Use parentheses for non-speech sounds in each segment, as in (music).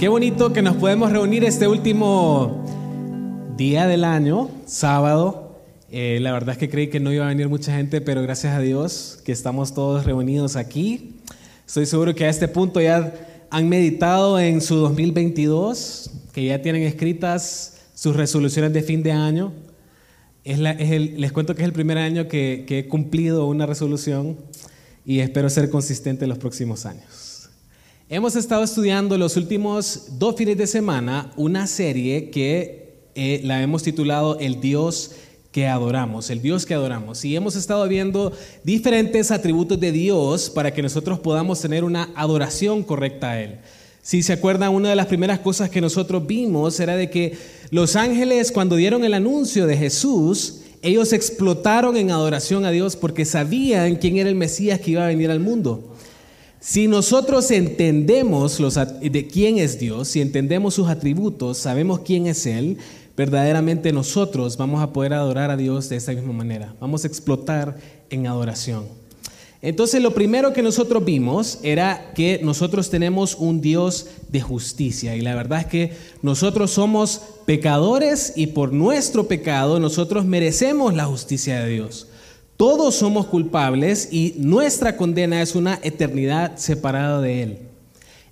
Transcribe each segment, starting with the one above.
qué bonito que nos podemos reunir este último día del año, sábado. Eh, la verdad es que creí que no iba a venir mucha gente, pero gracias a Dios que estamos todos reunidos aquí. Estoy seguro que a este punto ya han meditado en su 2022, que ya tienen escritas sus resoluciones de fin de año. les cuento que es el primer año que, que he cumplido una resolución y espero ser consistente en los próximos años. Hemos estado estudiando los últimos dos fines de semana una serie que eh, la hemos titulado El Dios que adoramos, el Dios que adoramos. Y hemos estado viendo diferentes atributos de Dios para que nosotros podamos tener una adoración correcta a Él. Si se acuerdan, una de las primeras cosas que nosotros vimos era de que los ángeles cuando dieron el anuncio de Jesús, ellos explotaron en adoración a Dios porque sabían quién era el Mesías que iba a venir al mundo. Si nosotros entendemos de quién es Dios, si entendemos sus atributos, sabemos quién es Él, verdaderamente nosotros vamos a poder adorar a Dios de esta misma manera. Vamos a explotar en adoración. Entonces lo primero que nosotros vimos era que nosotros tenemos un Dios de justicia y la verdad es que nosotros somos pecadores y por nuestro pecado nosotros merecemos la justicia de Dios. Todos somos culpables y nuestra condena es una eternidad separada de Él.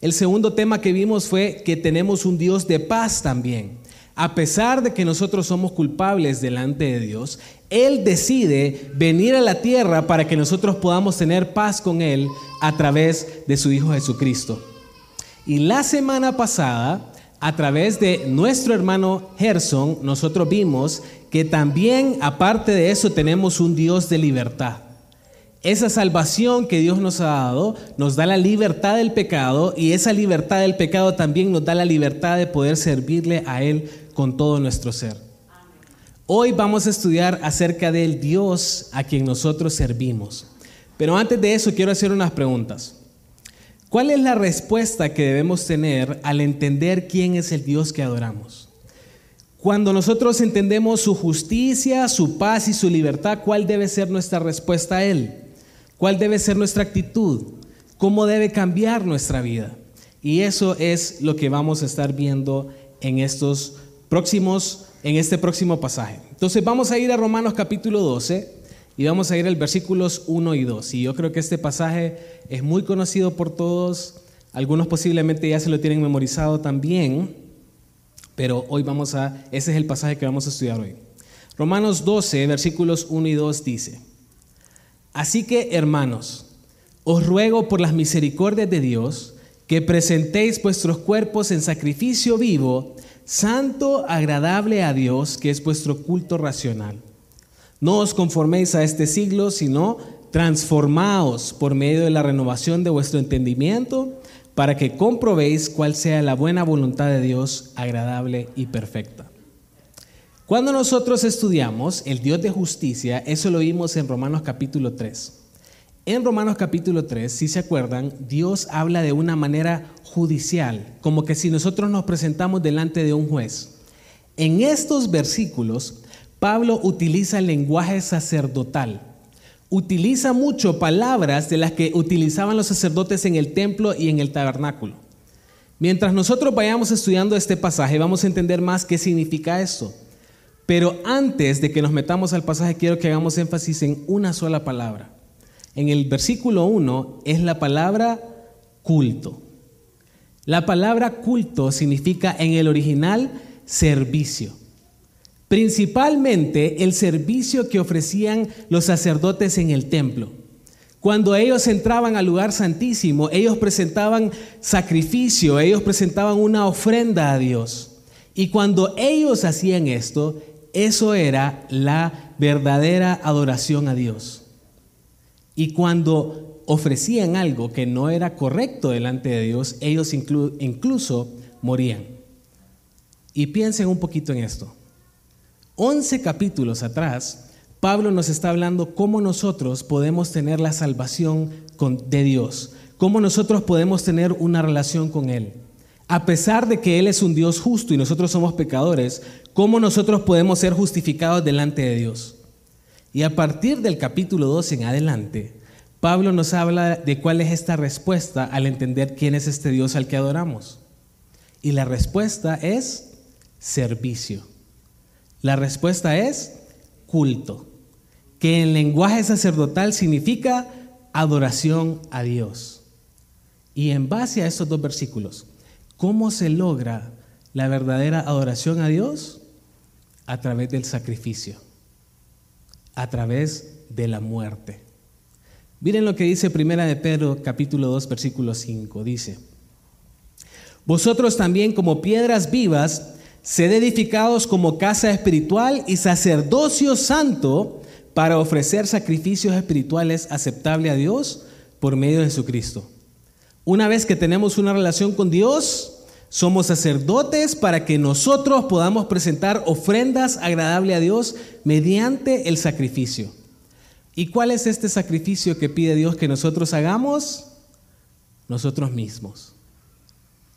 El segundo tema que vimos fue que tenemos un Dios de paz también. A pesar de que nosotros somos culpables delante de Dios, Él decide venir a la tierra para que nosotros podamos tener paz con Él a través de su Hijo Jesucristo. Y la semana pasada, a través de nuestro hermano Gerson, nosotros vimos que también, aparte de eso, tenemos un Dios de libertad. Esa salvación que Dios nos ha dado nos da la libertad del pecado y esa libertad del pecado también nos da la libertad de poder servirle a Él con todo nuestro ser. Hoy vamos a estudiar acerca del Dios a quien nosotros servimos. Pero antes de eso quiero hacer unas preguntas. ¿Cuál es la respuesta que debemos tener al entender quién es el Dios que adoramos? Cuando nosotros entendemos su justicia, su paz y su libertad, ¿cuál debe ser nuestra respuesta a Él? ¿Cuál debe ser nuestra actitud? ¿Cómo debe cambiar nuestra vida? Y eso es lo que vamos a estar viendo en estos próximos, en este próximo pasaje. Entonces vamos a ir a Romanos capítulo 12 y vamos a ir al versículos 1 y 2. Y yo creo que este pasaje es muy conocido por todos, algunos posiblemente ya se lo tienen memorizado también. Pero hoy vamos a, ese es el pasaje que vamos a estudiar hoy. Romanos 12, versículos 1 y 2 dice, Así que, hermanos, os ruego por las misericordias de Dios que presentéis vuestros cuerpos en sacrificio vivo, santo, agradable a Dios, que es vuestro culto racional. No os conforméis a este siglo, sino transformaos por medio de la renovación de vuestro entendimiento para que comprobéis cuál sea la buena voluntad de Dios, agradable y perfecta. Cuando nosotros estudiamos el Dios de justicia, eso lo vimos en Romanos capítulo 3. En Romanos capítulo 3, si se acuerdan, Dios habla de una manera judicial, como que si nosotros nos presentamos delante de un juez. En estos versículos, Pablo utiliza el lenguaje sacerdotal utiliza mucho palabras de las que utilizaban los sacerdotes en el templo y en el tabernáculo. Mientras nosotros vayamos estudiando este pasaje, vamos a entender más qué significa esto. Pero antes de que nos metamos al pasaje, quiero que hagamos énfasis en una sola palabra. En el versículo 1 es la palabra culto. La palabra culto significa en el original servicio. Principalmente el servicio que ofrecían los sacerdotes en el templo. Cuando ellos entraban al lugar santísimo, ellos presentaban sacrificio, ellos presentaban una ofrenda a Dios. Y cuando ellos hacían esto, eso era la verdadera adoración a Dios. Y cuando ofrecían algo que no era correcto delante de Dios, ellos incluso morían. Y piensen un poquito en esto. 11 capítulos atrás, Pablo nos está hablando cómo nosotros podemos tener la salvación de Dios, cómo nosotros podemos tener una relación con Él. A pesar de que Él es un Dios justo y nosotros somos pecadores, cómo nosotros podemos ser justificados delante de Dios. Y a partir del capítulo 12 en adelante, Pablo nos habla de cuál es esta respuesta al entender quién es este Dios al que adoramos. Y la respuesta es servicio. La respuesta es culto, que en lenguaje sacerdotal significa adoración a Dios. Y en base a estos dos versículos, ¿cómo se logra la verdadera adoración a Dios? A través del sacrificio, a través de la muerte. Miren lo que dice Primera de Pedro capítulo 2 versículo 5. Dice, Vosotros también como piedras vivas, sed edificados como casa espiritual y sacerdocio santo para ofrecer sacrificios espirituales aceptables a Dios por medio de Jesucristo. Una vez que tenemos una relación con Dios, somos sacerdotes para que nosotros podamos presentar ofrendas agradables a Dios mediante el sacrificio. ¿Y cuál es este sacrificio que pide Dios que nosotros hagamos? Nosotros mismos.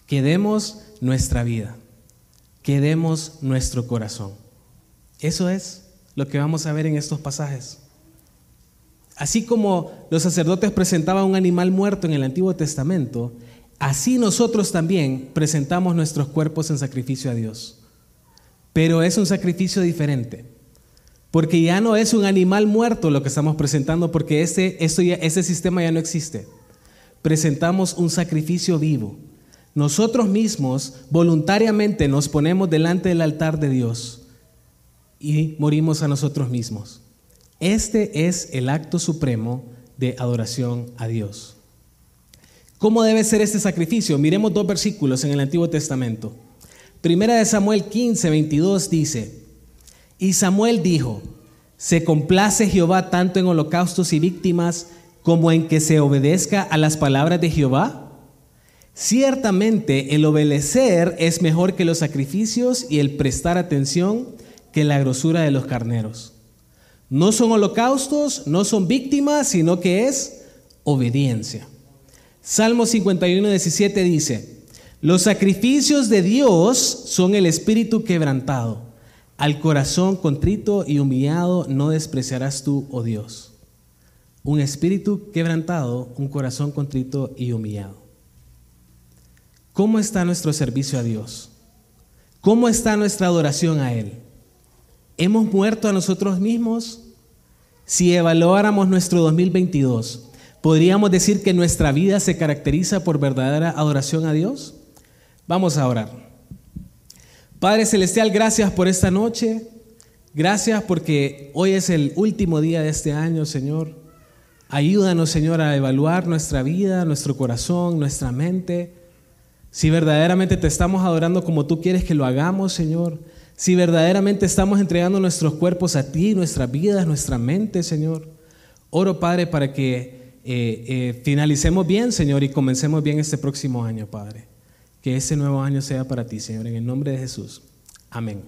Que demos nuestra vida, que demos nuestro corazón. Eso es lo que vamos a ver en estos pasajes. Así como los sacerdotes presentaban un animal muerto en el Antiguo Testamento, así nosotros también presentamos nuestros cuerpos en sacrificio a Dios. Pero es un sacrificio diferente. Porque ya no es un animal muerto lo que estamos presentando, porque ese, ese sistema ya no existe. Presentamos un sacrificio vivo. Nosotros mismos voluntariamente nos ponemos delante del altar de Dios y morimos a nosotros mismos. Este es el acto supremo de adoración a Dios. ¿Cómo debe ser este sacrificio? Miremos dos versículos en el Antiguo Testamento. Primera de Samuel 15, 22 dice, y Samuel dijo, ¿se complace Jehová tanto en holocaustos y víctimas como en que se obedezca a las palabras de Jehová? Ciertamente el obedecer es mejor que los sacrificios y el prestar atención que la grosura de los carneros. No son holocaustos, no son víctimas, sino que es obediencia. Salmo 51, 17 dice, los sacrificios de Dios son el espíritu quebrantado al corazón contrito y humillado no despreciarás tú, oh Dios. Un espíritu quebrantado, un corazón contrito y humillado. ¿Cómo está nuestro servicio a Dios? ¿Cómo está nuestra adoración a Él? ¿Hemos muerto a nosotros mismos? Si evaluáramos nuestro 2022, ¿podríamos decir que nuestra vida se caracteriza por verdadera adoración a Dios? Vamos a orar. Padre Celestial, gracias por esta noche. Gracias porque hoy es el último día de este año, Señor. Ayúdanos, Señor, a evaluar nuestra vida, nuestro corazón, nuestra mente. Si verdaderamente te estamos adorando como tú quieres que lo hagamos, Señor. Si verdaderamente estamos entregando nuestros cuerpos a ti, nuestras vidas, nuestra mente, Señor. Oro, Padre, para que eh, eh, finalicemos bien, Señor, y comencemos bien este próximo año, Padre. Que ese nuevo año sea para ti, Señor, en el nombre de Jesús. Amén.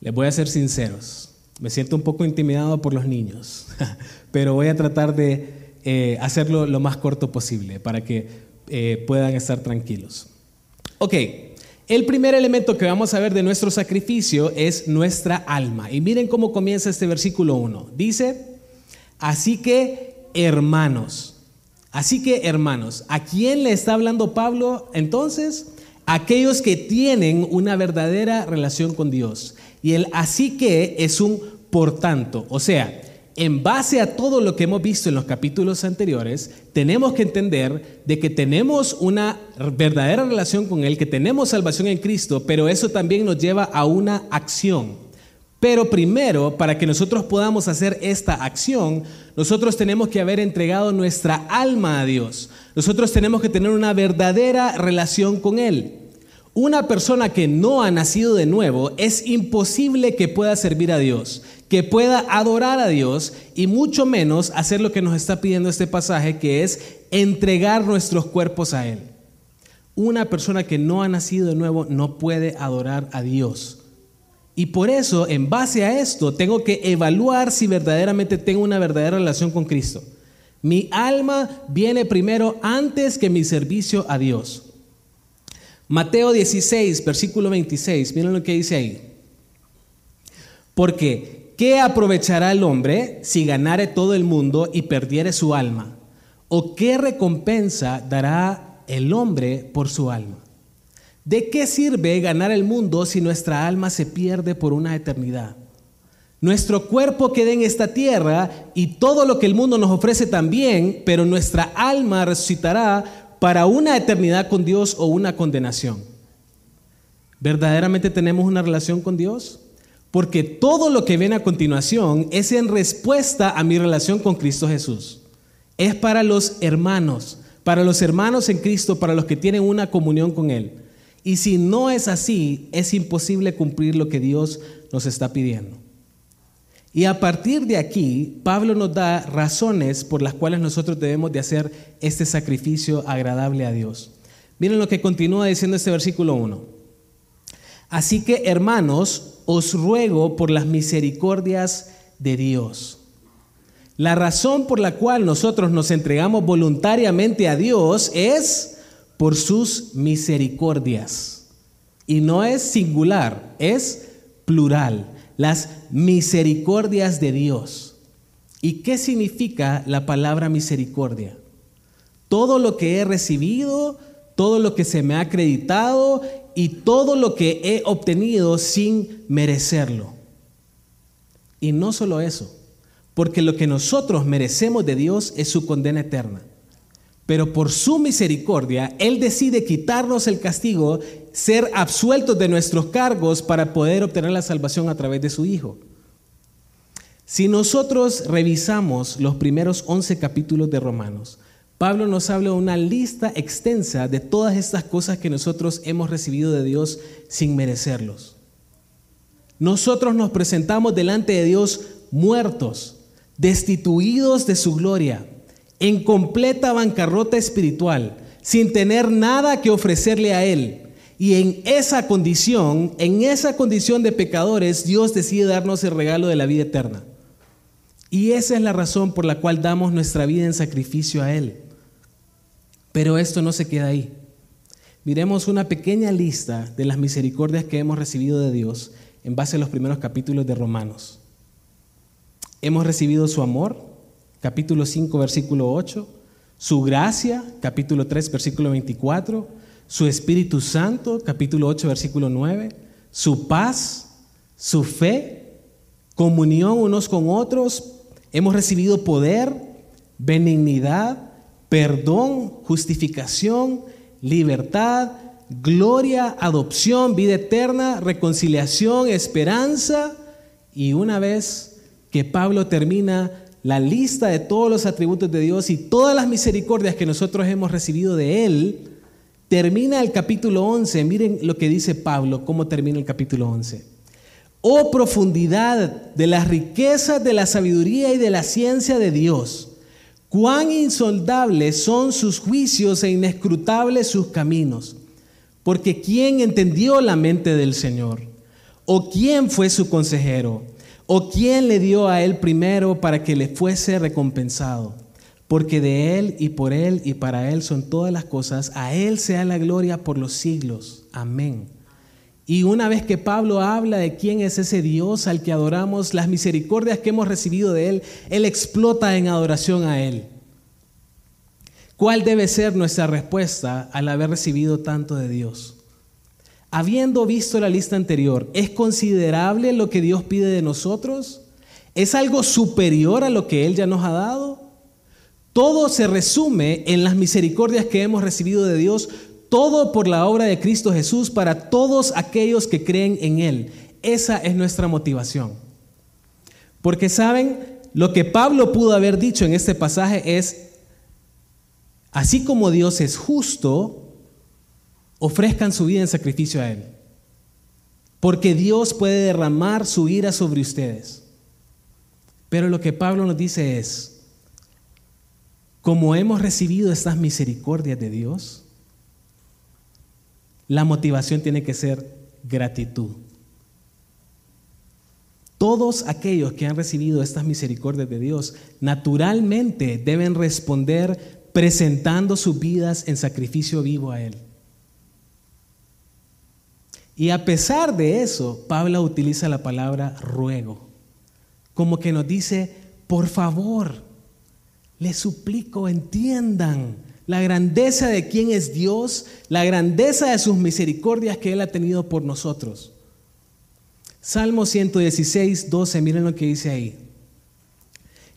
Les voy a ser sinceros. Me siento un poco intimidado por los niños, (laughs) pero voy a tratar de eh, hacerlo lo más corto posible para que eh, puedan estar tranquilos. Ok, el primer elemento que vamos a ver de nuestro sacrificio es nuestra alma. Y miren cómo comienza este versículo 1. Dice, así que hermanos, Así que, hermanos, ¿a quién le está hablando Pablo entonces? Aquellos que tienen una verdadera relación con Dios. Y el así que es un por tanto. O sea, en base a todo lo que hemos visto en los capítulos anteriores, tenemos que entender de que tenemos una verdadera relación con Él, que tenemos salvación en Cristo, pero eso también nos lleva a una acción. Pero primero, para que nosotros podamos hacer esta acción, nosotros tenemos que haber entregado nuestra alma a Dios. Nosotros tenemos que tener una verdadera relación con Él. Una persona que no ha nacido de nuevo es imposible que pueda servir a Dios, que pueda adorar a Dios y mucho menos hacer lo que nos está pidiendo este pasaje, que es entregar nuestros cuerpos a Él. Una persona que no ha nacido de nuevo no puede adorar a Dios. Y por eso, en base a esto, tengo que evaluar si verdaderamente tengo una verdadera relación con Cristo. Mi alma viene primero antes que mi servicio a Dios. Mateo 16, versículo 26, miren lo que dice ahí. Porque, ¿qué aprovechará el hombre si ganare todo el mundo y perdiere su alma? ¿O qué recompensa dará el hombre por su alma? ¿De qué sirve ganar el mundo si nuestra alma se pierde por una eternidad? Nuestro cuerpo queda en esta tierra y todo lo que el mundo nos ofrece también, pero nuestra alma resucitará para una eternidad con Dios o una condenación. ¿Verdaderamente tenemos una relación con Dios? Porque todo lo que viene a continuación es en respuesta a mi relación con Cristo Jesús. Es para los hermanos, para los hermanos en Cristo, para los que tienen una comunión con Él. Y si no es así, es imposible cumplir lo que Dios nos está pidiendo. Y a partir de aquí, Pablo nos da razones por las cuales nosotros debemos de hacer este sacrificio agradable a Dios. Miren lo que continúa diciendo este versículo 1. Así que, hermanos, os ruego por las misericordias de Dios. La razón por la cual nosotros nos entregamos voluntariamente a Dios es por sus misericordias. Y no es singular, es plural. Las misericordias de Dios. ¿Y qué significa la palabra misericordia? Todo lo que he recibido, todo lo que se me ha acreditado y todo lo que he obtenido sin merecerlo. Y no solo eso, porque lo que nosotros merecemos de Dios es su condena eterna. Pero por su misericordia, Él decide quitarnos el castigo, ser absueltos de nuestros cargos para poder obtener la salvación a través de su Hijo. Si nosotros revisamos los primeros 11 capítulos de Romanos, Pablo nos habla de una lista extensa de todas estas cosas que nosotros hemos recibido de Dios sin merecerlos. Nosotros nos presentamos delante de Dios muertos, destituidos de su gloria en completa bancarrota espiritual, sin tener nada que ofrecerle a Él. Y en esa condición, en esa condición de pecadores, Dios decide darnos el regalo de la vida eterna. Y esa es la razón por la cual damos nuestra vida en sacrificio a Él. Pero esto no se queda ahí. Miremos una pequeña lista de las misericordias que hemos recibido de Dios en base a los primeros capítulos de Romanos. Hemos recibido su amor, capítulo 5, versículo 8, su gracia, capítulo 3, versículo 24, su Espíritu Santo, capítulo 8, versículo 9, su paz, su fe, comunión unos con otros, hemos recibido poder, benignidad, perdón, justificación, libertad, gloria, adopción, vida eterna, reconciliación, esperanza. Y una vez que Pablo termina la lista de todos los atributos de Dios y todas las misericordias que nosotros hemos recibido de Él, termina el capítulo 11. Miren lo que dice Pablo, cómo termina el capítulo 11. Oh profundidad de las riquezas de la sabiduría y de la ciencia de Dios. Cuán insondables son sus juicios e inescrutables sus caminos. Porque ¿quién entendió la mente del Señor? ¿O quién fue su consejero? ¿O quién le dio a él primero para que le fuese recompensado? Porque de él y por él y para él son todas las cosas, a él sea la gloria por los siglos. Amén. Y una vez que Pablo habla de quién es ese Dios al que adoramos, las misericordias que hemos recibido de él, él explota en adoración a él. ¿Cuál debe ser nuestra respuesta al haber recibido tanto de Dios? Habiendo visto la lista anterior, ¿es considerable lo que Dios pide de nosotros? ¿Es algo superior a lo que Él ya nos ha dado? Todo se resume en las misericordias que hemos recibido de Dios, todo por la obra de Cristo Jesús para todos aquellos que creen en Él. Esa es nuestra motivación. Porque saben, lo que Pablo pudo haber dicho en este pasaje es, así como Dios es justo, ofrezcan su vida en sacrificio a Él. Porque Dios puede derramar su ira sobre ustedes. Pero lo que Pablo nos dice es, como hemos recibido estas misericordias de Dios, la motivación tiene que ser gratitud. Todos aquellos que han recibido estas misericordias de Dios naturalmente deben responder presentando sus vidas en sacrificio vivo a Él. Y a pesar de eso, Pablo utiliza la palabra ruego, como que nos dice, por favor, les suplico, entiendan la grandeza de quién es Dios, la grandeza de sus misericordias que Él ha tenido por nosotros. Salmo 116, 12, miren lo que dice ahí.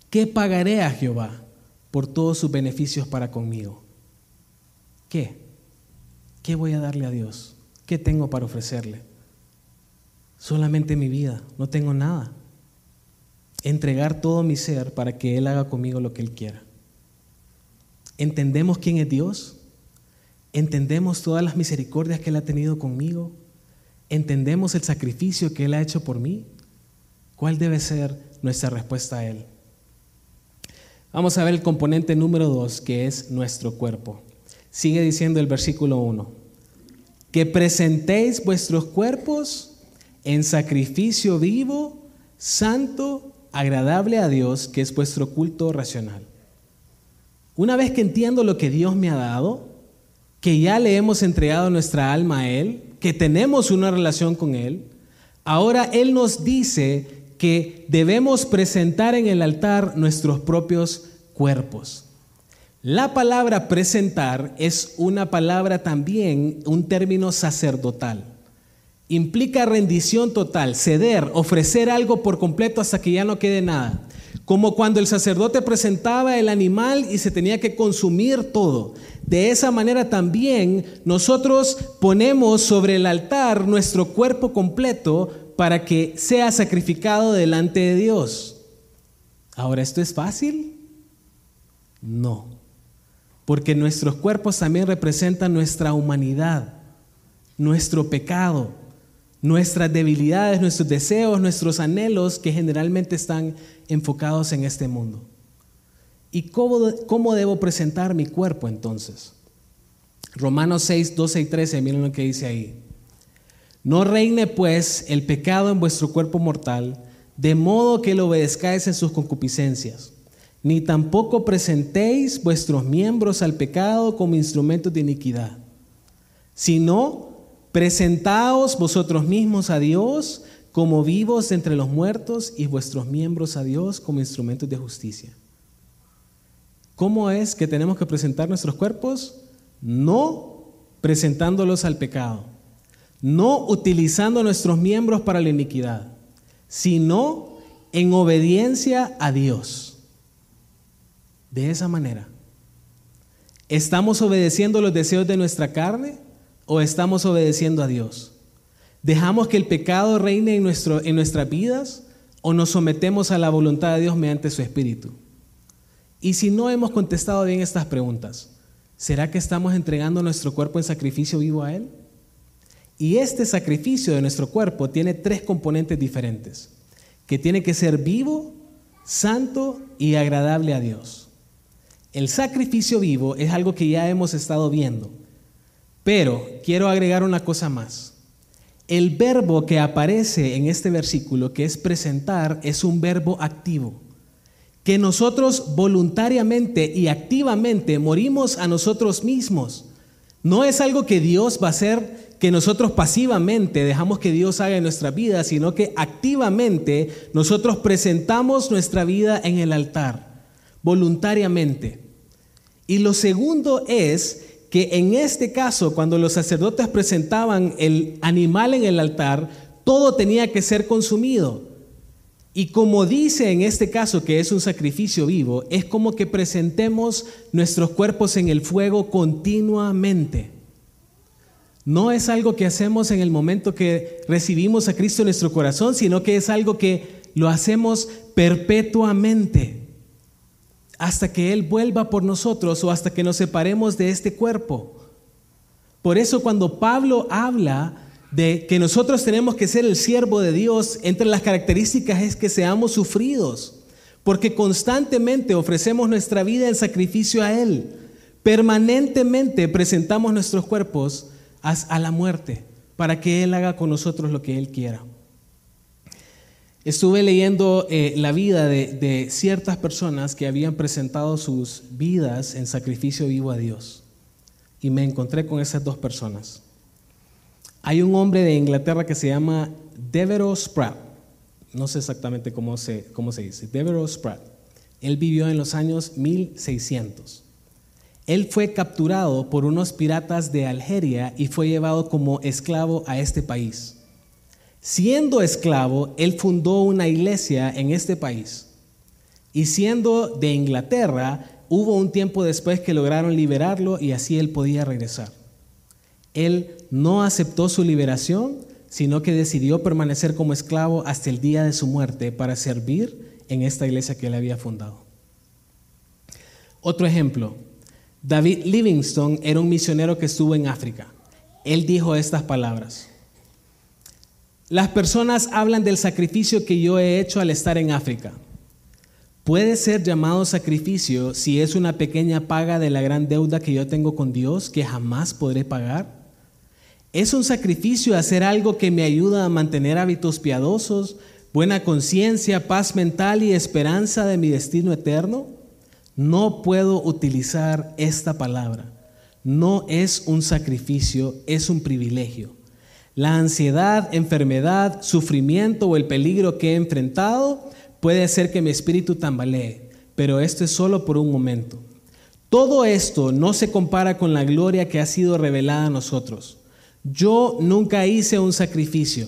¿Qué pagaré a Jehová por todos sus beneficios para conmigo? ¿Qué? ¿Qué voy a darle a Dios? ¿Qué tengo para ofrecerle? Solamente mi vida, no tengo nada. Entregar todo mi ser para que Él haga conmigo lo que Él quiera. ¿Entendemos quién es Dios? ¿Entendemos todas las misericordias que Él ha tenido conmigo? ¿Entendemos el sacrificio que Él ha hecho por mí? ¿Cuál debe ser nuestra respuesta a Él? Vamos a ver el componente número dos, que es nuestro cuerpo. Sigue diciendo el versículo 1, que presentéis vuestros cuerpos en sacrificio vivo, santo, agradable a Dios, que es vuestro culto racional. Una vez que entiendo lo que Dios me ha dado, que ya le hemos entregado nuestra alma a Él, que tenemos una relación con Él, ahora Él nos dice que debemos presentar en el altar nuestros propios cuerpos. La palabra presentar es una palabra también, un término sacerdotal. Implica rendición total, ceder, ofrecer algo por completo hasta que ya no quede nada. Como cuando el sacerdote presentaba el animal y se tenía que consumir todo. De esa manera también nosotros ponemos sobre el altar nuestro cuerpo completo para que sea sacrificado delante de Dios. Ahora, ¿esto es fácil? No, porque nuestros cuerpos también representan nuestra humanidad, nuestro pecado, nuestras debilidades, nuestros deseos, nuestros anhelos que generalmente están enfocados en este mundo. ¿Y cómo, debo presentar mi cuerpo entonces? Romanos 6, 12 y 13, miren lo que dice ahí. No reine pues el pecado en vuestro cuerpo mortal, de modo que lo obedezcáis en sus concupiscencias, ni tampoco presentéis vuestros miembros al pecado como instrumentos de iniquidad, sino presentaos vosotros mismos a Dios como vivos entre los muertos y vuestros miembros a Dios como instrumentos de justicia. ¿Cómo es que tenemos que presentar nuestros cuerpos? No presentándolos al pecado, no utilizando nuestros miembros para la iniquidad, sino en obediencia a Dios. De esa manera, ¿estamos obedeciendo los deseos de nuestra carne o estamos obedeciendo a Dios? ¿Dejamos que el pecado reine en, nuestro, en nuestras vidas o nos sometemos a la voluntad de Dios mediante su Espíritu? Y si no hemos contestado bien estas preguntas, ¿será que estamos entregando nuestro cuerpo en sacrificio vivo a Él? Y este sacrificio de nuestro cuerpo tiene tres componentes diferentes, que tiene que ser vivo, santo y agradable a Dios. El sacrificio vivo es algo que ya hemos estado viendo, pero quiero agregar una cosa más. El verbo que aparece en este versículo, que es presentar, es un verbo activo que nosotros voluntariamente y activamente morimos a nosotros mismos. No es algo que Dios va a hacer que nosotros pasivamente dejamos que Dios haga en nuestra vida, sino que activamente nosotros presentamos nuestra vida en el altar, voluntariamente. Y lo segundo es que en este caso, cuando los sacerdotes presentaban el animal en el altar, todo tenía que ser consumido. Y como dice en este caso que es un sacrificio vivo, es como que presentemos nuestros cuerpos en el fuego continuamente. No es algo que hacemos en el momento que recibimos a Cristo en nuestro corazón, sino que es algo que lo hacemos perpetuamente hasta que Él vuelva por nosotros o hasta que nos separemos de este cuerpo. Por eso cuando Pablo habla de que nosotros tenemos que ser el siervo de Dios, entre las características es que seamos sufridos, porque constantemente ofrecemos nuestra vida en sacrificio a Él. Permanentemente presentamos nuestros cuerpos a la muerte para que Él haga con nosotros lo que Él quiera. Estuve leyendo eh, la vida de ciertas personas que habían presentado sus vidas en sacrificio vivo a Dios y me encontré con esas dos personas. Hay un hombre de Inglaterra que se llama Devereux Spratt. No sé exactamente cómo se, cómo se dice. Devereux Spratt. Él vivió en los años 1600. Él fue capturado por unos piratas de Algeria y fue llevado como esclavo a este país. Siendo esclavo, él fundó una iglesia en este país. Y siendo de Inglaterra, hubo un tiempo después que lograron liberarlo y así él podía regresar. Él no aceptó su liberación, sino que decidió permanecer como esclavo hasta el día de su muerte para servir en esta iglesia que él había fundado. Otro ejemplo, David Livingstone era un misionero que estuvo en África. Él dijo estas palabras. Las personas hablan del sacrificio que yo he hecho al estar en África. Puede ser llamado sacrificio si es una pequeña paga de la gran deuda que yo tengo con Dios que jamás podré pagar. Es un sacrificio hacer algo que me ayuda a mantener hábitos piadosos, buena conciencia, paz mental y esperanza de mi destino eterno. No puedo utilizar esta palabra. No es un sacrificio, es un privilegio. La ansiedad, enfermedad, sufrimiento o el peligro que he enfrentado puede hacer que mi espíritu tambalee, pero esto es solo por un momento. Todo esto no se compara con la gloria que ha sido revelada a nosotros. Yo nunca hice un sacrificio.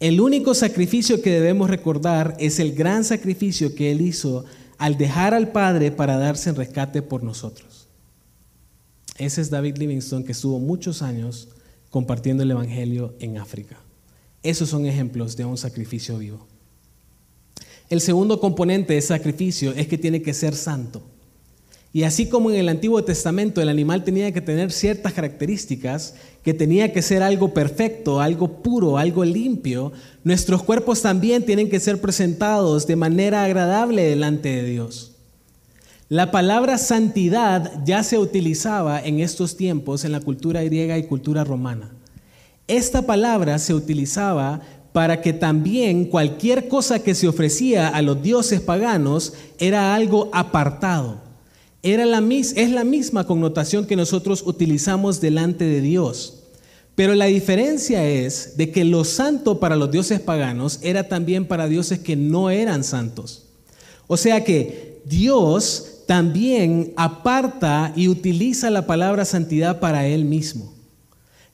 El único sacrificio que debemos recordar es el gran sacrificio que Él hizo al dejar al Padre para darse en rescate por nosotros. Ese es David Livingstone que estuvo muchos años compartiendo el Evangelio en África. Esos son ejemplos de un sacrificio vivo. El segundo componente de sacrificio es que tiene que ser santo. Y así como en el Antiguo Testamento el animal tenía que tener ciertas características, que tenía que ser algo perfecto, algo puro, algo limpio, nuestros cuerpos también tienen que ser presentados de manera agradable delante de Dios. La palabra santidad ya se utilizaba en estos tiempos en la cultura griega y cultura romana. Esta palabra se utilizaba para que también cualquier cosa que se ofrecía a los dioses paganos era algo apartado era la, es la misma connotación que nosotros utilizamos delante de Dios. Pero la diferencia es de que lo santo para los dioses paganos era también para dioses que no eran santos. O sea que Dios también aparta y utiliza la palabra santidad para Él mismo.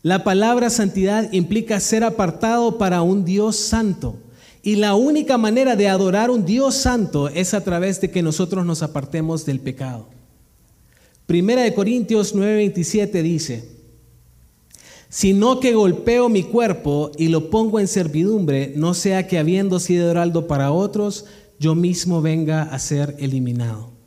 La palabra santidad implica ser apartado para un Dios santo. Y la única manera de adorar un Dios santo es a través de que nosotros nos apartemos del pecado. Primera de Corintios 9:27 dice, sino que golpeo mi cuerpo y lo pongo en servidumbre, no sea que habiendo sido heraldo para otros, yo mismo venga a ser eliminado.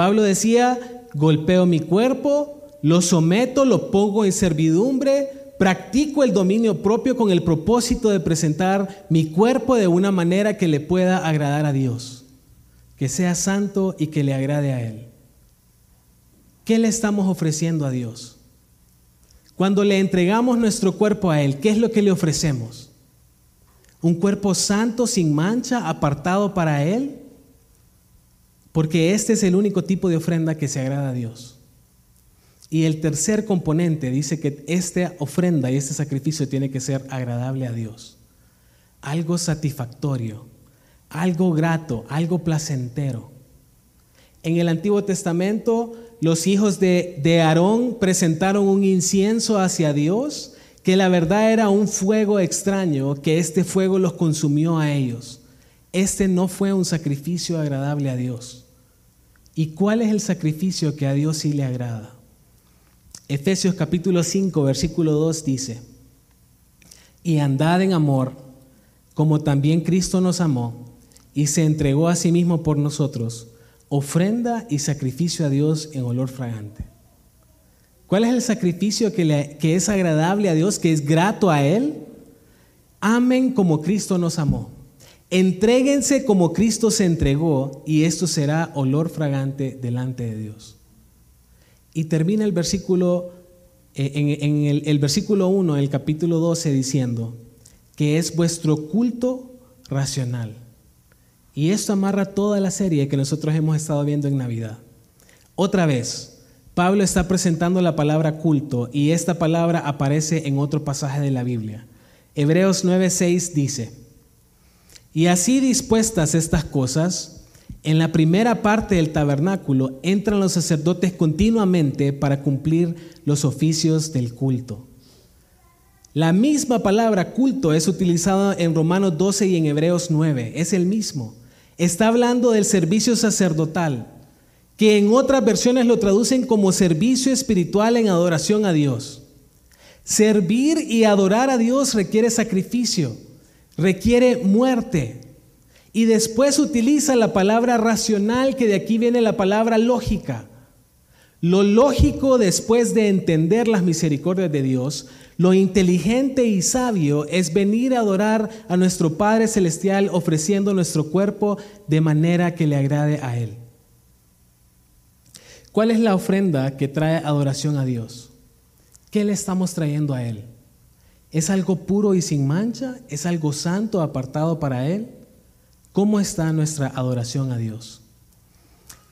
Pablo decía, golpeo mi cuerpo, lo someto, lo pongo en servidumbre, practico el dominio propio con el propósito de presentar mi cuerpo de una manera que le pueda agradar a Dios, que sea santo y que le agrade a Él. ¿Qué le estamos ofreciendo a Dios? Cuando le entregamos nuestro cuerpo a Él, ¿qué es lo que le ofrecemos? ¿Un cuerpo santo, sin mancha, apartado para Él? Porque este es el único tipo de ofrenda que se agrada a Dios. Y el tercer componente dice que esta ofrenda y este sacrificio tiene que ser agradable a Dios. Algo satisfactorio, algo grato, algo placentero. En el Antiguo Testamento los hijos de, Aarón presentaron un incienso hacia Dios, que la verdad era un fuego extraño, que este fuego los consumió a ellos. Este no fue un sacrificio agradable a Dios. ¿Y cuál es el sacrificio que a Dios sí le agrada? Efesios capítulo 5, versículo 2 dice, y andad en amor, como también Cristo nos amó y se entregó a sí mismo por nosotros ofrenda y sacrificio a Dios en olor fragante. ¿Cuál es el sacrificio que, que es agradable a Dios, que es grato a Él? Amen como Cristo nos amó. Entréguense como Cristo se entregó y esto será olor fragante delante de Dios. Y termina el versículo, eh, en, el, versículo 1, el capítulo 12, diciendo que es vuestro culto racional. Y esto amarra toda la serie que nosotros hemos estado viendo en Navidad. Otra vez, Pablo está presentando la palabra culto y esta palabra aparece en otro pasaje de la Biblia. Hebreos 9:6 dice, y así dispuestas estas cosas, En la primera parte del tabernáculo entran los sacerdotes continuamente para cumplir los oficios del culto. La misma palabra culto es utilizada en Romanos 12 y en Hebreos 9. Es el mismo. Está hablando del servicio sacerdotal, que en otras versiones lo traducen como servicio espiritual en adoración a Dios. Servir y adorar a Dios requiere sacrificio, requiere muerte. Y después utiliza la palabra racional, que de aquí viene la palabra lógica. Lo lógico después de entender las misericordias de Dios, lo inteligente y sabio es venir a adorar a nuestro Padre Celestial ofreciendo nuestro cuerpo de manera que le agrade a Él. ¿Cuál es la ofrenda que trae adoración a Dios? ¿Qué le estamos trayendo a Él? ¿Es algo puro y sin mancha? ¿Es algo santo apartado para Él? ¿Cómo está nuestra adoración a Dios?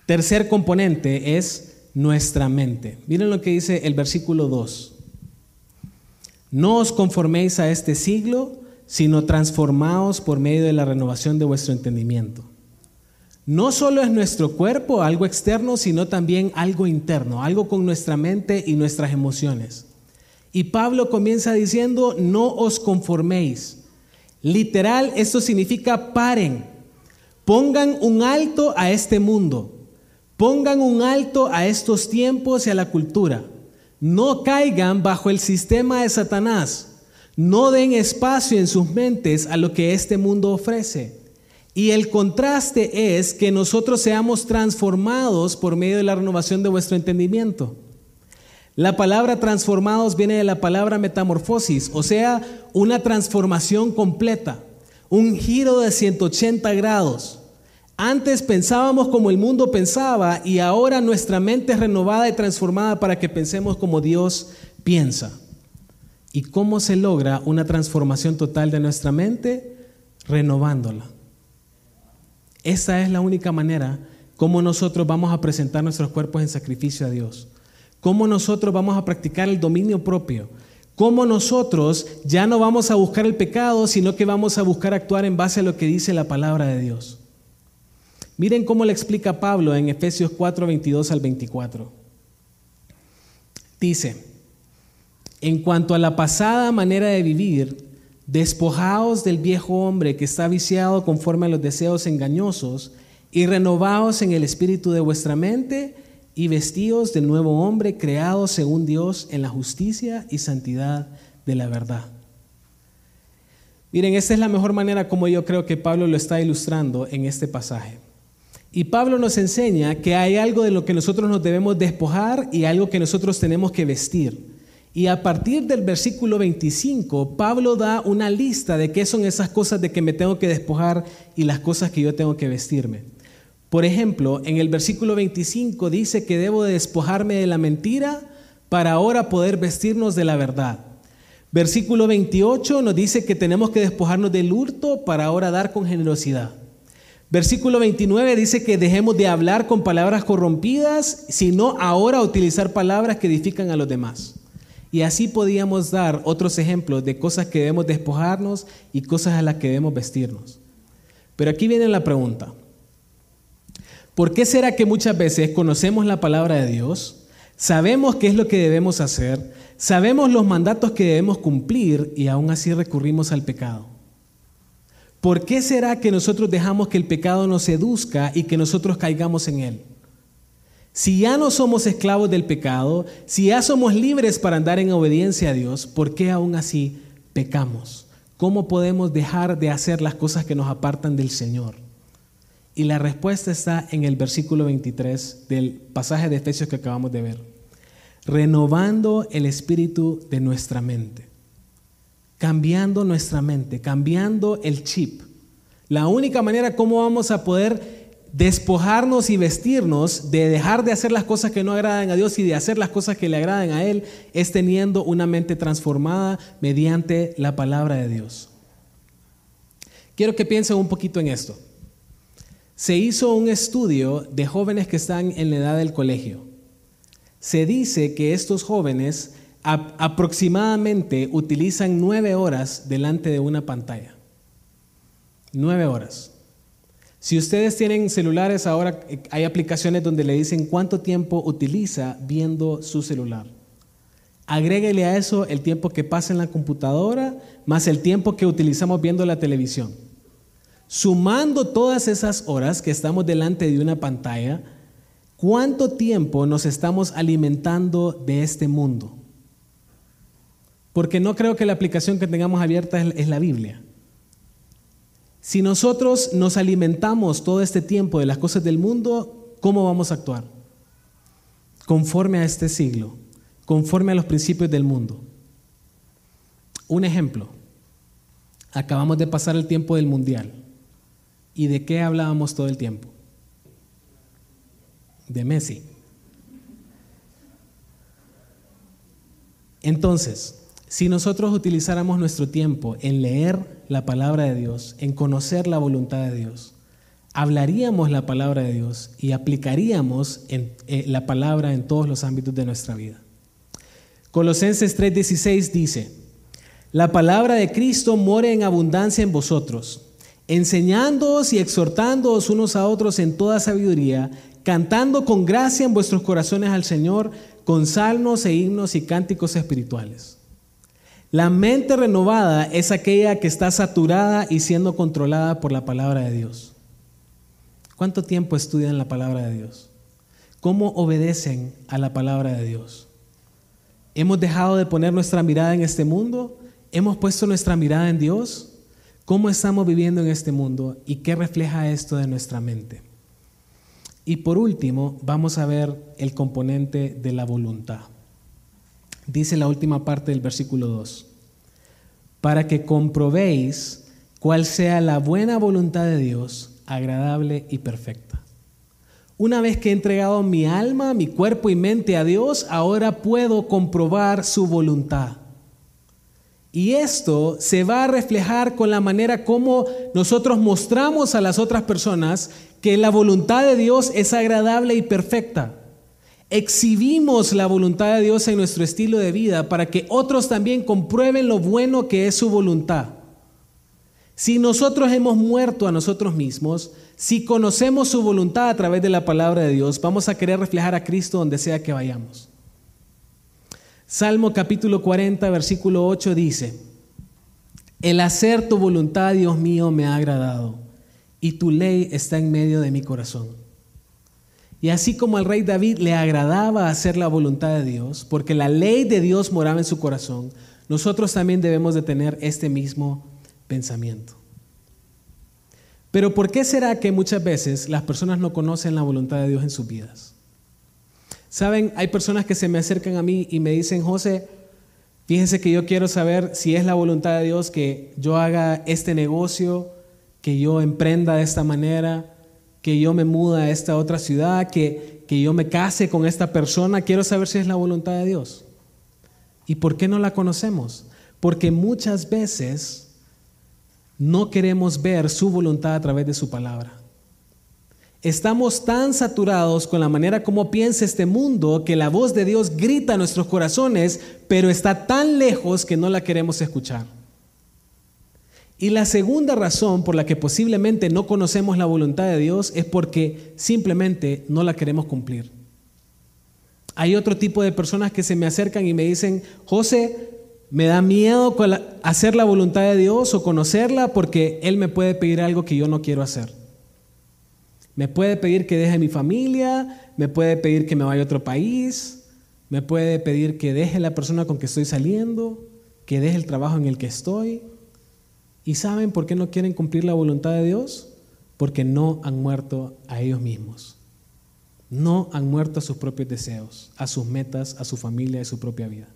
Tercer componente es nuestra mente. Miren lo que dice el versículo 2. No os conforméis a este siglo, sino transformaos por medio de la renovación de vuestro entendimiento. No solo es nuestro cuerpo algo externo, sino también algo interno, algo con nuestra mente y nuestras emociones. Y Pablo comienza diciendo, no os conforméis. Literal, esto significa paren, pongan un alto a este mundo. Pongan un alto a estos tiempos y a la cultura. No caigan bajo el sistema de Satanás. No den espacio en sus mentes a lo que este mundo ofrece. Y el contraste es que nosotros seamos transformados por medio de la renovación de vuestro entendimiento. La palabra transformados viene de la palabra metamorfosis, o sea, una transformación completa, un giro de 180 grados. Antes pensábamos como el mundo pensaba y ahora nuestra mente es renovada y transformada para que pensemos como Dios piensa. ¿Y cómo se logra una transformación total de nuestra mente? Renovándola. Esa es la única manera como nosotros vamos a presentar nuestros cuerpos en sacrificio a Dios. Cómo nosotros vamos a practicar el dominio propio. Cómo nosotros ya no vamos a buscar el pecado, sino que vamos a buscar actuar en base a lo que dice la palabra de Dios. Miren cómo le explica Pablo en Efesios 4, 22 al 24. Dice, en cuanto a la pasada manera de vivir, despojaos del viejo hombre que está viciado conforme a los deseos engañosos y renovaos en el espíritu de vuestra mente y vestíos del nuevo hombre creado según Dios en la justicia y santidad de la verdad. Miren, esta es la mejor manera como yo creo que Pablo lo está ilustrando en este pasaje. Y Pablo nos enseña que hay algo de lo que nosotros nos debemos despojar y algo que nosotros tenemos que vestir. Y a partir del versículo 25, Pablo da una lista de qué son esas cosas de que me tengo que despojar y las cosas que yo tengo que vestirme. Por ejemplo, en el versículo 25 dice que debo despojarme de la mentira para ahora poder vestirnos de la verdad. Versículo 28 nos dice que tenemos que despojarnos del hurto para ahora dar con generosidad. Versículo 29 dice que dejemos de hablar con palabras corrompidas, sino ahora utilizar palabras que edifican a los demás. Y así podíamos dar otros ejemplos de cosas que debemos despojarnos y cosas a las que debemos vestirnos. Pero aquí viene la pregunta. ¿Por qué será que muchas veces conocemos la palabra de Dios, sabemos qué es lo que debemos hacer, sabemos los mandatos que debemos cumplir y aún así recurrimos al pecado? ¿Por qué será que nosotros dejamos que el pecado nos seduzca y que nosotros caigamos en él? Si ya no somos esclavos del pecado, si ya somos libres para andar en obediencia a Dios, ¿por qué aún así pecamos? ¿Cómo podemos dejar de hacer las cosas que nos apartan del Señor? Y la respuesta está en el versículo 23 del pasaje de Efesios que acabamos de ver. Renovando el espíritu de nuestra mente cambiando nuestra mente, cambiando el chip. La única manera como vamos a poder despojarnos y vestirnos de dejar de hacer las cosas que no agradan a Dios y de hacer las cosas que le agradan a Él es teniendo una mente transformada mediante la palabra de Dios. Quiero que piensen un poquito en esto. Se hizo un estudio de jóvenes que están en la edad del colegio. Se dice que estos jóvenes aproximadamente utilizan nueve horas delante de una pantalla. Nueve horas. Si ustedes tienen celulares, ahora eh, hay aplicaciones donde le dicen cuánto tiempo utiliza viendo su celular. Agréguele a eso el tiempo que pasa en la computadora más el tiempo que utilizamos viendo la televisión. Sumando todas esas horas que estamos delante de una pantalla, ¿cuánto tiempo nos estamos alimentando de este mundo? Porque no creo que la aplicación que tengamos abierta es la Biblia. Si nosotros nos alimentamos todo este tiempo de las cosas del mundo, ¿cómo vamos a actuar? Conforme a este siglo, conforme a los principios del mundo. Un ejemplo, acabamos de pasar el tiempo del mundial. ¿Y de qué hablábamos todo el tiempo? De Messi. Entonces, si nosotros utilizáramos nuestro tiempo en leer la palabra de Dios, en conocer la voluntad de Dios, hablaríamos la palabra de Dios y aplicaríamos eh, la palabra en todos los ámbitos de nuestra vida. Colosenses 3:16 dice, la palabra de Cristo more en abundancia en vosotros, enseñándoos y exhortándoos unos a otros en toda sabiduría, cantando con gracia en vuestros corazones al Señor, con salmos e himnos y cánticos espirituales la mente renovada es aquella que está saturada y siendo controlada por la palabra de Dios. ¿Cuánto tiempo estudian la palabra de Dios? ¿Cómo obedecen a la palabra de Dios? ¿Hemos dejado de poner nuestra mirada en este mundo? ¿Hemos puesto nuestra mirada en Dios? ¿Cómo estamos viviendo en este mundo y qué refleja esto de nuestra mente? Y por último, vamos a ver el componente de la voluntad dice la última parte del versículo 2, para que comprobéis cuál sea la buena voluntad de Dios, agradable y perfecta. Una vez que he entregado mi alma, mi cuerpo y mente a Dios, ahora puedo comprobar su voluntad. Y esto se va a reflejar con la manera como nosotros mostramos a las otras personas que la voluntad de Dios es agradable y perfecta exhibimos la voluntad de Dios en nuestro estilo de vida para que otros también comprueben lo bueno que es su voluntad. Si nosotros hemos muerto a nosotros mismos, si conocemos su voluntad a través de la palabra de Dios, vamos a querer reflejar a Cristo donde sea que vayamos. Salmo capítulo 40, versículo 8 dice, el hacer tu voluntad, Dios mío, me ha agradado, y tu ley está en medio de mi corazón. Y así como al rey David le agradaba hacer la voluntad de Dios, porque la ley de Dios moraba en su corazón, nosotros también debemos de tener este mismo pensamiento. Pero ¿por qué será que muchas veces las personas no conocen la voluntad de Dios en sus vidas? Saben, hay personas que se me acercan a mí y me dicen, José, fíjense que yo quiero saber si es la voluntad de Dios que yo haga este negocio, que yo emprenda de esta manera, que yo me muda a esta otra ciudad, que, que yo me case con esta persona, quiero saber si es la voluntad de Dios. ¿Y por qué no la conocemos? Porque muchas veces no queremos ver su voluntad a través de su palabra. Estamos tan saturados con la manera como piensa este mundo que la voz de Dios grita a nuestros corazones, pero está tan lejos que no la queremos escuchar. Y la segunda razón por la que posiblemente no conocemos la voluntad de Dios es porque simplemente no la queremos cumplir. Hay otro tipo de personas que se me acercan y me dicen, José, me da miedo hacer la voluntad de Dios o conocerla porque Él me puede pedir algo que yo no quiero hacer. Me puede pedir que deje mi familia, me puede pedir que me vaya a otro país, me puede pedir que deje la persona con que estoy saliendo, que deje el trabajo en el que estoy. ¿Y saben por qué no quieren cumplir la voluntad de Dios? Porque no han muerto a ellos mismos. No han muerto a sus propios deseos, a sus metas, a su familia y su propia vida.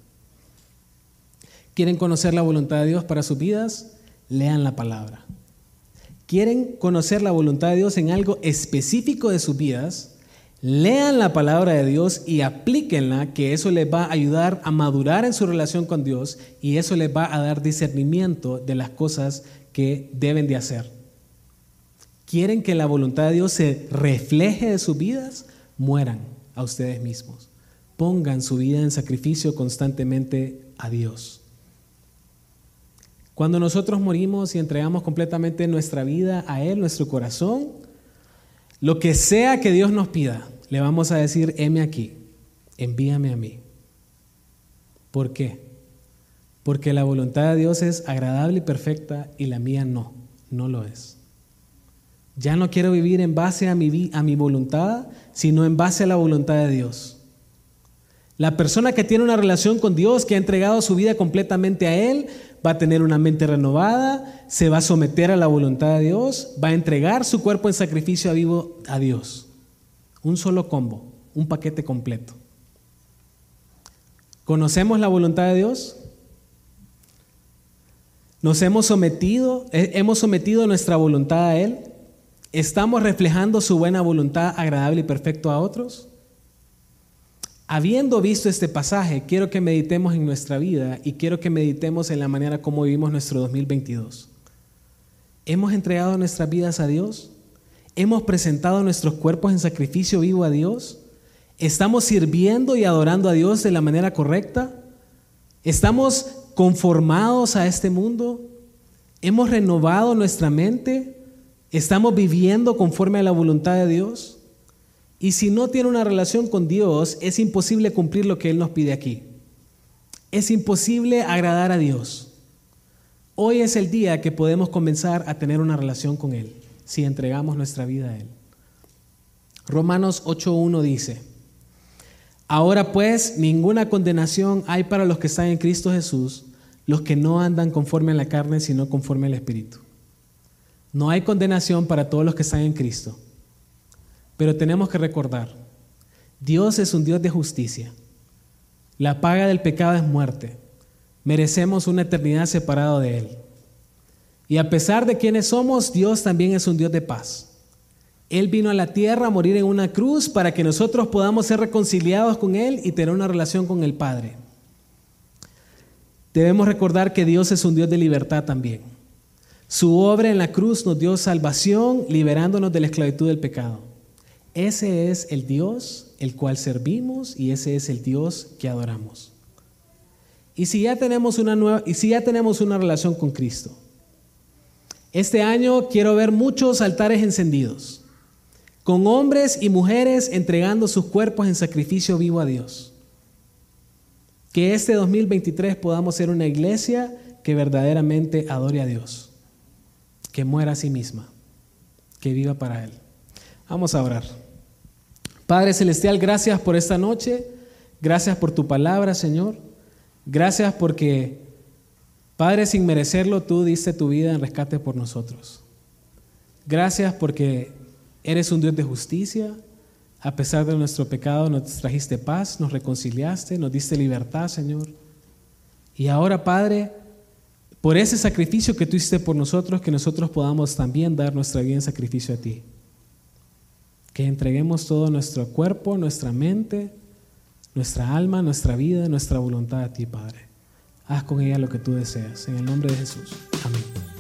¿Quieren conocer la voluntad de Dios para sus vidas? Lean la palabra. ¿Quieren conocer la voluntad de Dios en algo específico de sus vidas? Lean la palabra de Dios y aplíquenla, que eso les va a ayudar a madurar en su relación con Dios y eso les va a dar discernimiento de las cosas que deben de hacer. ¿Quieren que la voluntad de Dios se refleje de sus vidas? Mueran a ustedes mismos. Pongan su vida en sacrificio constantemente a Dios. Cuando nosotros morimos y entregamos completamente nuestra vida a Él, nuestro corazón, Lo que sea que Dios nos pida, le vamos a decir, heme aquí, envíame a mí. ¿Por qué? Porque la voluntad de Dios es agradable y perfecta y la mía no, no lo es. Ya no quiero vivir en base a mi, a mi voluntad, sino en base a la voluntad de Dios. La persona que tiene una relación con Dios, que ha entregado su vida completamente a Él, va a tener una mente renovada, se va a someter a la voluntad de Dios, va a entregar su cuerpo en sacrificio a vivo a Dios. Un solo combo, un paquete completo. ¿Conocemos la voluntad de Dios? ¿Nos hemos sometido, hemos sometido nuestra voluntad a Él? ¿Estamos reflejando su buena voluntad agradable y perfecto a otros? Habiendo visto este pasaje, quiero que meditemos en nuestra vida y quiero que meditemos en la manera como vivimos nuestro 2022. ¿Hemos entregado nuestras vidas a Dios? ¿Hemos presentado nuestros cuerpos en sacrificio vivo a Dios? ¿Estamos sirviendo y adorando a Dios de la manera correcta? ¿Estamos conformados a este mundo? ¿Hemos renovado nuestra mente? ¿Estamos viviendo conforme a la voluntad de Dios? Y si no tiene una relación con Dios, es imposible cumplir lo que Él nos pide aquí. Es imposible agradar a Dios. Hoy es el día que podemos comenzar a tener una relación con Él, si entregamos nuestra vida a Él. Romanos 8.1 dice, Ahora pues ninguna condenación hay para los que están en Cristo Jesús, los que no andan conforme a la carne, sino conforme al Espíritu. No hay condenación para todos los que están en Cristo. Pero tenemos que recordar, Dios es un Dios de justicia. La paga del pecado es muerte. Merecemos una eternidad separado de Él. Y a pesar de quienes somos, Dios también es un Dios de paz. Él vino a la tierra a morir en una cruz para que nosotros podamos ser reconciliados con Él y tener una relación con el Padre. Debemos recordar que Dios es un Dios de libertad también. Su obra en la cruz nos dio salvación, liberándonos de la esclavitud del pecado. Ese es el Dios el cual servimos y ese es el Dios que adoramos. Y si ya tenemos una nueva y si ya tenemos una relación con Cristo. Este año quiero ver muchos altares encendidos con hombres y mujeres entregando sus cuerpos en sacrificio vivo a Dios. Que este 2023 podamos ser una iglesia que verdaderamente adore a Dios, que muera a sí misma, que viva para Él. Vamos a orar. Padre Celestial, gracias por esta noche, gracias por tu palabra, Señor. Gracias porque, Padre, sin merecerlo, tú diste tu vida en rescate por nosotros. Gracias porque eres un Dios de justicia. A pesar de nuestro pecado, nos trajiste paz, nos reconciliaste, nos diste libertad, Señor. Y ahora, Padre, por ese sacrificio que tú hiciste por nosotros, que nosotros podamos también dar nuestra vida en sacrificio a ti. Que entreguemos todo nuestro cuerpo, nuestra mente, nuestra alma, nuestra vida, nuestra voluntad a ti, Padre. Haz con ella lo que tú deseas. En el nombre de Jesús. Amén.